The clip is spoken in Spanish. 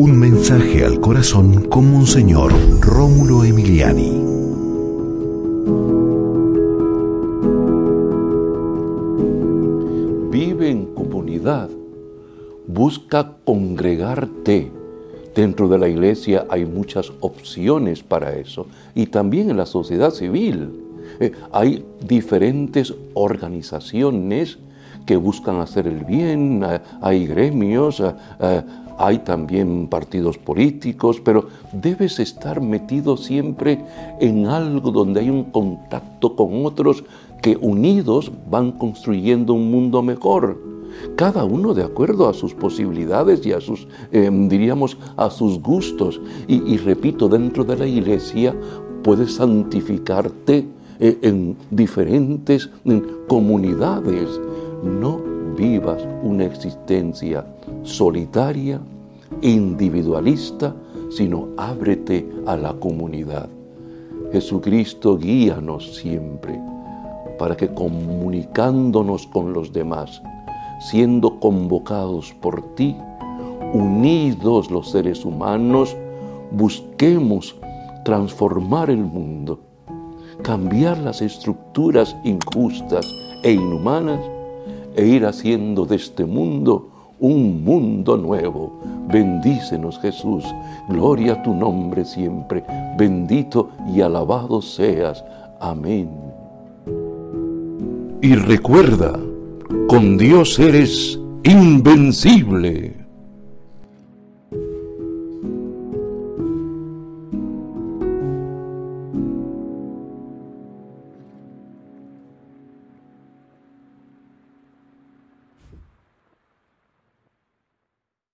Un mensaje al corazón con Monseñor Rómulo Emiliani. Vive en comunidad. Busca congregarte. Dentro de la iglesia hay muchas opciones para eso. Y también en la sociedad civil. Eh, hay diferentes organizaciones que buscan hacer el bien, eh, hay gremios, eh, hay también partidos políticos, pero debes estar metido siempre en algo donde hay un contacto con otros que unidos van construyendo un mundo mejor. Cada uno de acuerdo a sus posibilidades y a sus, diríamos, a sus gustos. Y, repito, dentro de la iglesia puedes santificarte eh, en diferentes comunidades. Vivas una existencia solitaria, individualista, sino ábrete a la comunidad. Jesucristo guíanos siempre para que comunicándonos con los demás, siendo convocados por ti, unidos los seres humanos, busquemos transformar el mundo, cambiar las estructuras injustas e inhumanas e ir haciendo de este mundo un mundo nuevo. Bendícenos Jesús, gloria a tu nombre siempre, bendito y alabado seas. Amén. Y recuerda, con Dios eres invencible.